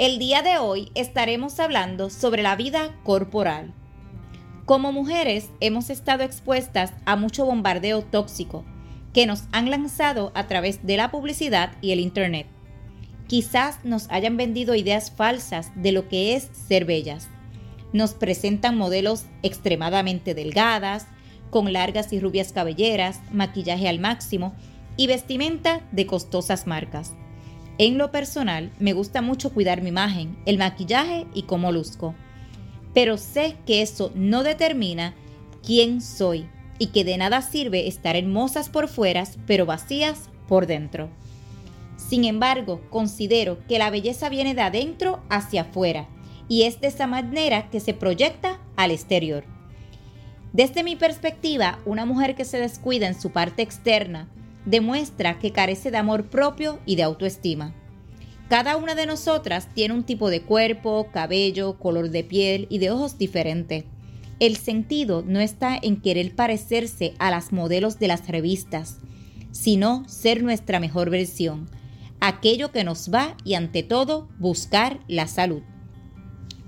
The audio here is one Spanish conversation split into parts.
el día de hoy estaremos hablando sobre la vida corporal. Como mujeres hemos estado expuestas a mucho bombardeo tóxico que nos han lanzado a través de la publicidad y el Internet. Quizás nos hayan vendido ideas falsas de lo que es ser bellas. Nos presentan modelos extremadamente delgadas, con largas y rubias cabelleras, maquillaje al máximo y vestimenta de costosas marcas. En lo personal, me gusta mucho cuidar mi imagen, el maquillaje y cómo luzco. Pero sé que eso no determina quién soy y que de nada sirve estar hermosas por fuera, pero vacías por dentro. Sin embargo, considero que la belleza viene de adentro hacia afuera y es de esa manera que se proyecta al exterior. Desde mi perspectiva, una mujer que se descuida en su parte externa demuestra que carece de amor propio y de autoestima. Cada una de nosotras tiene un tipo de cuerpo, cabello, color de piel y de ojos diferente. El sentido no está en querer parecerse a las modelos de las revistas, sino ser nuestra mejor versión, aquello que nos va y ante todo buscar la salud.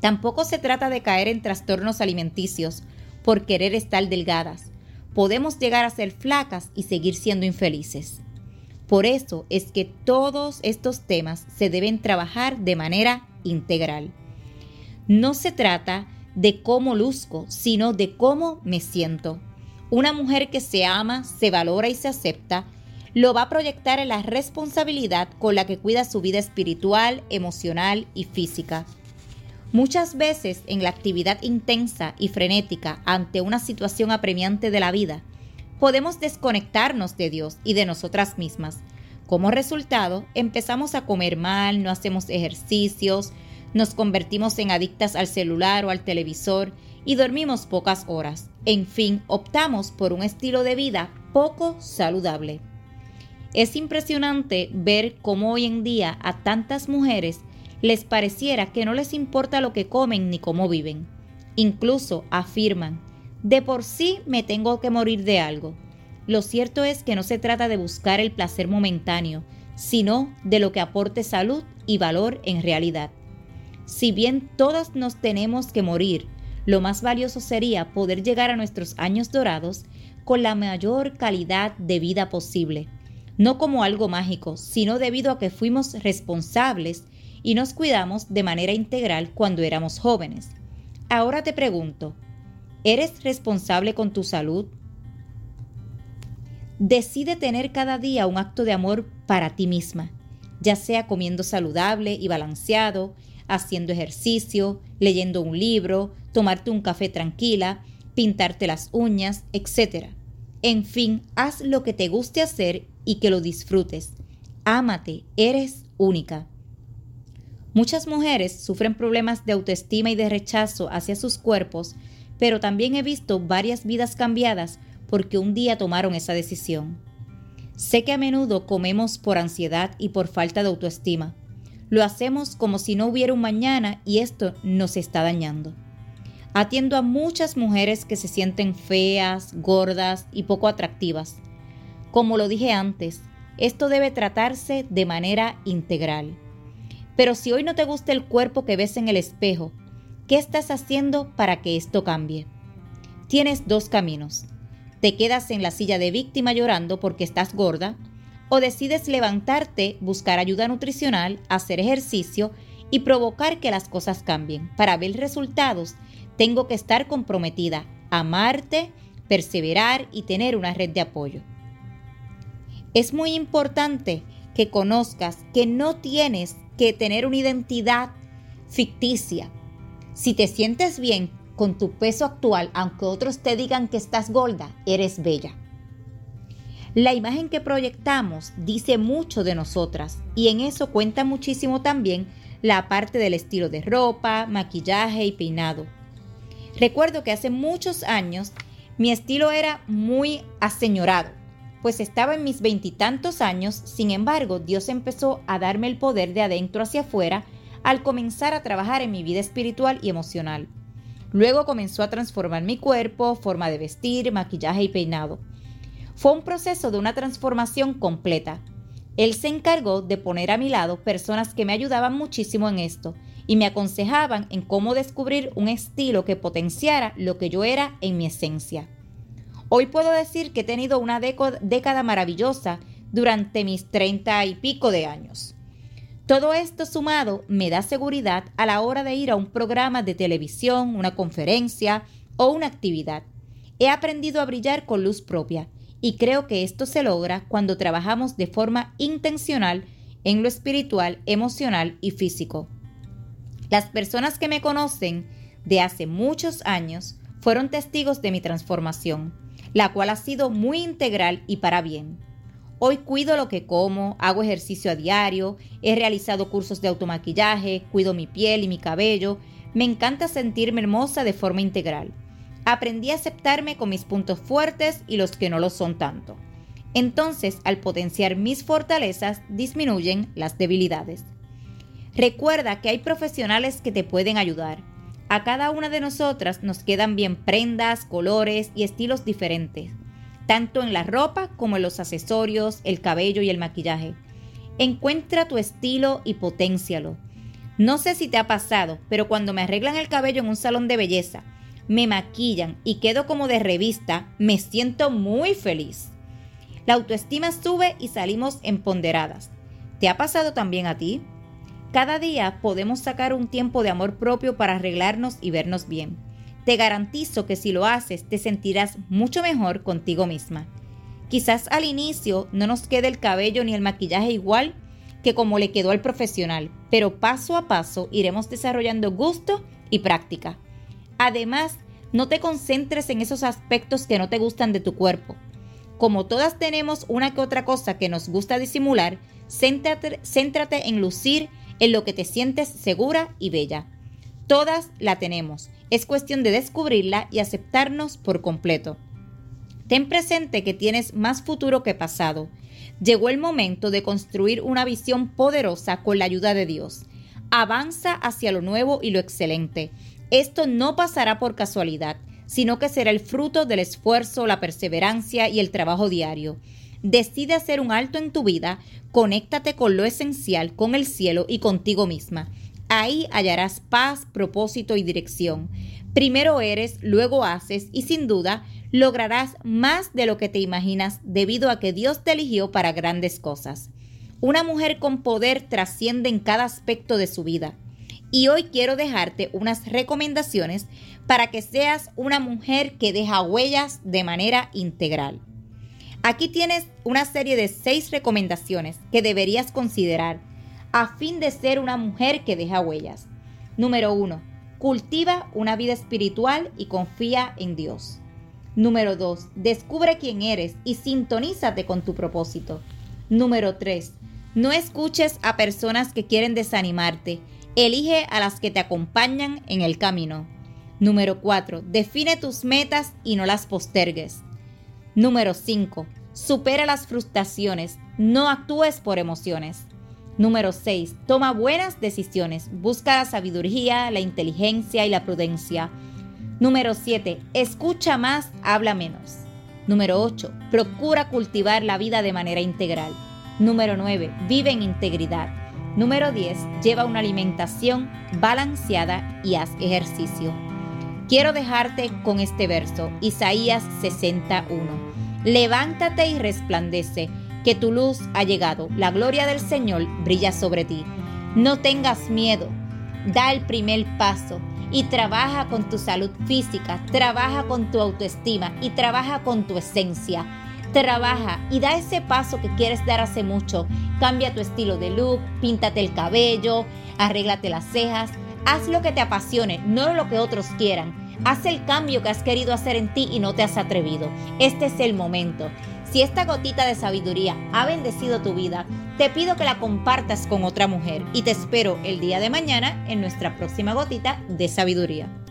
Tampoco se trata de caer en trastornos alimenticios por querer estar delgadas podemos llegar a ser flacas y seguir siendo infelices. Por eso es que todos estos temas se deben trabajar de manera integral. No se trata de cómo luzco, sino de cómo me siento. Una mujer que se ama, se valora y se acepta, lo va a proyectar en la responsabilidad con la que cuida su vida espiritual, emocional y física. Muchas veces en la actividad intensa y frenética ante una situación apremiante de la vida, podemos desconectarnos de Dios y de nosotras mismas. Como resultado, empezamos a comer mal, no hacemos ejercicios, nos convertimos en adictas al celular o al televisor y dormimos pocas horas. En fin, optamos por un estilo de vida poco saludable. Es impresionante ver cómo hoy en día a tantas mujeres les pareciera que no les importa lo que comen ni cómo viven. Incluso afirman, de por sí me tengo que morir de algo. Lo cierto es que no se trata de buscar el placer momentáneo, sino de lo que aporte salud y valor en realidad. Si bien todas nos tenemos que morir, lo más valioso sería poder llegar a nuestros años dorados con la mayor calidad de vida posible, no como algo mágico, sino debido a que fuimos responsables y nos cuidamos de manera integral cuando éramos jóvenes. Ahora te pregunto, ¿eres responsable con tu salud? Decide tener cada día un acto de amor para ti misma, ya sea comiendo saludable y balanceado, haciendo ejercicio, leyendo un libro, tomarte un café tranquila, pintarte las uñas, etc. En fin, haz lo que te guste hacer y que lo disfrutes. Ámate, eres única. Muchas mujeres sufren problemas de autoestima y de rechazo hacia sus cuerpos, pero también he visto varias vidas cambiadas porque un día tomaron esa decisión. Sé que a menudo comemos por ansiedad y por falta de autoestima. Lo hacemos como si no hubiera un mañana y esto nos está dañando. Atiendo a muchas mujeres que se sienten feas, gordas y poco atractivas. Como lo dije antes, esto debe tratarse de manera integral. Pero si hoy no te gusta el cuerpo que ves en el espejo, ¿qué estás haciendo para que esto cambie? Tienes dos caminos. Te quedas en la silla de víctima llorando porque estás gorda o decides levantarte, buscar ayuda nutricional, hacer ejercicio y provocar que las cosas cambien. Para ver resultados, tengo que estar comprometida, amarte, perseverar y tener una red de apoyo. Es muy importante que conozcas que no tienes que tener una identidad ficticia. Si te sientes bien con tu peso actual, aunque otros te digan que estás gorda, eres bella. La imagen que proyectamos dice mucho de nosotras y en eso cuenta muchísimo también la parte del estilo de ropa, maquillaje y peinado. Recuerdo que hace muchos años mi estilo era muy aseñorado, pues estaba en mis veintitantos años, sin embargo Dios empezó a darme el poder de adentro hacia afuera al comenzar a trabajar en mi vida espiritual y emocional. Luego comenzó a transformar mi cuerpo, forma de vestir, maquillaje y peinado. Fue un proceso de una transformación completa. Él se encargó de poner a mi lado personas que me ayudaban muchísimo en esto y me aconsejaban en cómo descubrir un estilo que potenciara lo que yo era en mi esencia. Hoy puedo decir que he tenido una década maravillosa durante mis treinta y pico de años. Todo esto sumado me da seguridad a la hora de ir a un programa de televisión, una conferencia o una actividad. He aprendido a brillar con luz propia y creo que esto se logra cuando trabajamos de forma intencional en lo espiritual, emocional y físico. Las personas que me conocen de hace muchos años fueron testigos de mi transformación, la cual ha sido muy integral y para bien. Hoy cuido lo que como, hago ejercicio a diario, he realizado cursos de automaquillaje, cuido mi piel y mi cabello, me encanta sentirme hermosa de forma integral. Aprendí a aceptarme con mis puntos fuertes y los que no lo son tanto. Entonces, al potenciar mis fortalezas, disminuyen las debilidades. Recuerda que hay profesionales que te pueden ayudar. A cada una de nosotras nos quedan bien prendas, colores y estilos diferentes tanto en la ropa como en los accesorios, el cabello y el maquillaje. Encuentra tu estilo y potencialo. No sé si te ha pasado, pero cuando me arreglan el cabello en un salón de belleza, me maquillan y quedo como de revista, me siento muy feliz. La autoestima sube y salimos empoderadas. ¿Te ha pasado también a ti? Cada día podemos sacar un tiempo de amor propio para arreglarnos y vernos bien. Te garantizo que si lo haces te sentirás mucho mejor contigo misma. Quizás al inicio no nos quede el cabello ni el maquillaje igual que como le quedó al profesional, pero paso a paso iremos desarrollando gusto y práctica. Además, no te concentres en esos aspectos que no te gustan de tu cuerpo. Como todas tenemos una que otra cosa que nos gusta disimular, céntrate, en lucir en lo que te sientes segura y bella. Todas la tenemos es cuestión de descubrirla y aceptarnos por completo. Ten presente que tienes más futuro que pasado. Llegó el momento de construir una visión poderosa con la ayuda de Dios. Avanza hacia lo nuevo y lo excelente. Esto no pasará por casualidad, sino que será el fruto del esfuerzo, la perseverancia y el trabajo diario. Decide hacer un alto en tu vida, conéctate con lo esencial, con el cielo y contigo misma. Ahí hallarás paz, propósito y dirección. Primero eres, luego haces y sin duda lograrás más de lo que te imaginas debido a que Dios te eligió para grandes cosas. Una mujer con poder trasciende en cada aspecto de su vida. Y hoy quiero dejarte unas recomendaciones para que seas una mujer que deja huellas de manera integral. Aquí tienes una serie de seis recomendaciones que deberías considerar a fin de ser una mujer que deja huellas. Número 1. Cultiva una vida espiritual y confía en Dios. Número 2. Descubre quién eres y sintonízate con tu propósito. Número 3. No escuches a personas que quieren desanimarte. Elige a las que te acompañan en el camino. Número 4. Define tus metas y no las postergues. Número 5. Supera las frustraciones. No actúes por emociones. Número 6. Toma buenas decisiones. Busca la sabiduría, la inteligencia y la prudencia. Número 7. Escucha más, habla menos. Número 8. Procura cultivar la vida de manera integral. Número 9. Vive en integridad. Número 10. Lleva una alimentación balanceada y haz ejercicio. Quiero dejarte con este verso, Isaías 61. Levántate y resplandece que tu luz ha llegado, la gloria del Señor brilla sobre ti. No tengas miedo, da el primer paso y trabaja con tu salud física, trabaja con tu autoestima y trabaja con tu esencia. Trabaja y da ese paso que quieres dar hace mucho. Cambia tu estilo de look, píntate el cabello, arréglate las cejas, haz lo que te apasione, no lo que otros quieran. Haz el cambio que has querido hacer en ti y no te has atrevido. Este es el momento. Si esta gotita de sabiduría ha bendecido tu vida, te pido que la compartas con otra mujer y te espero el día de mañana en nuestra próxima gotita de sabiduría.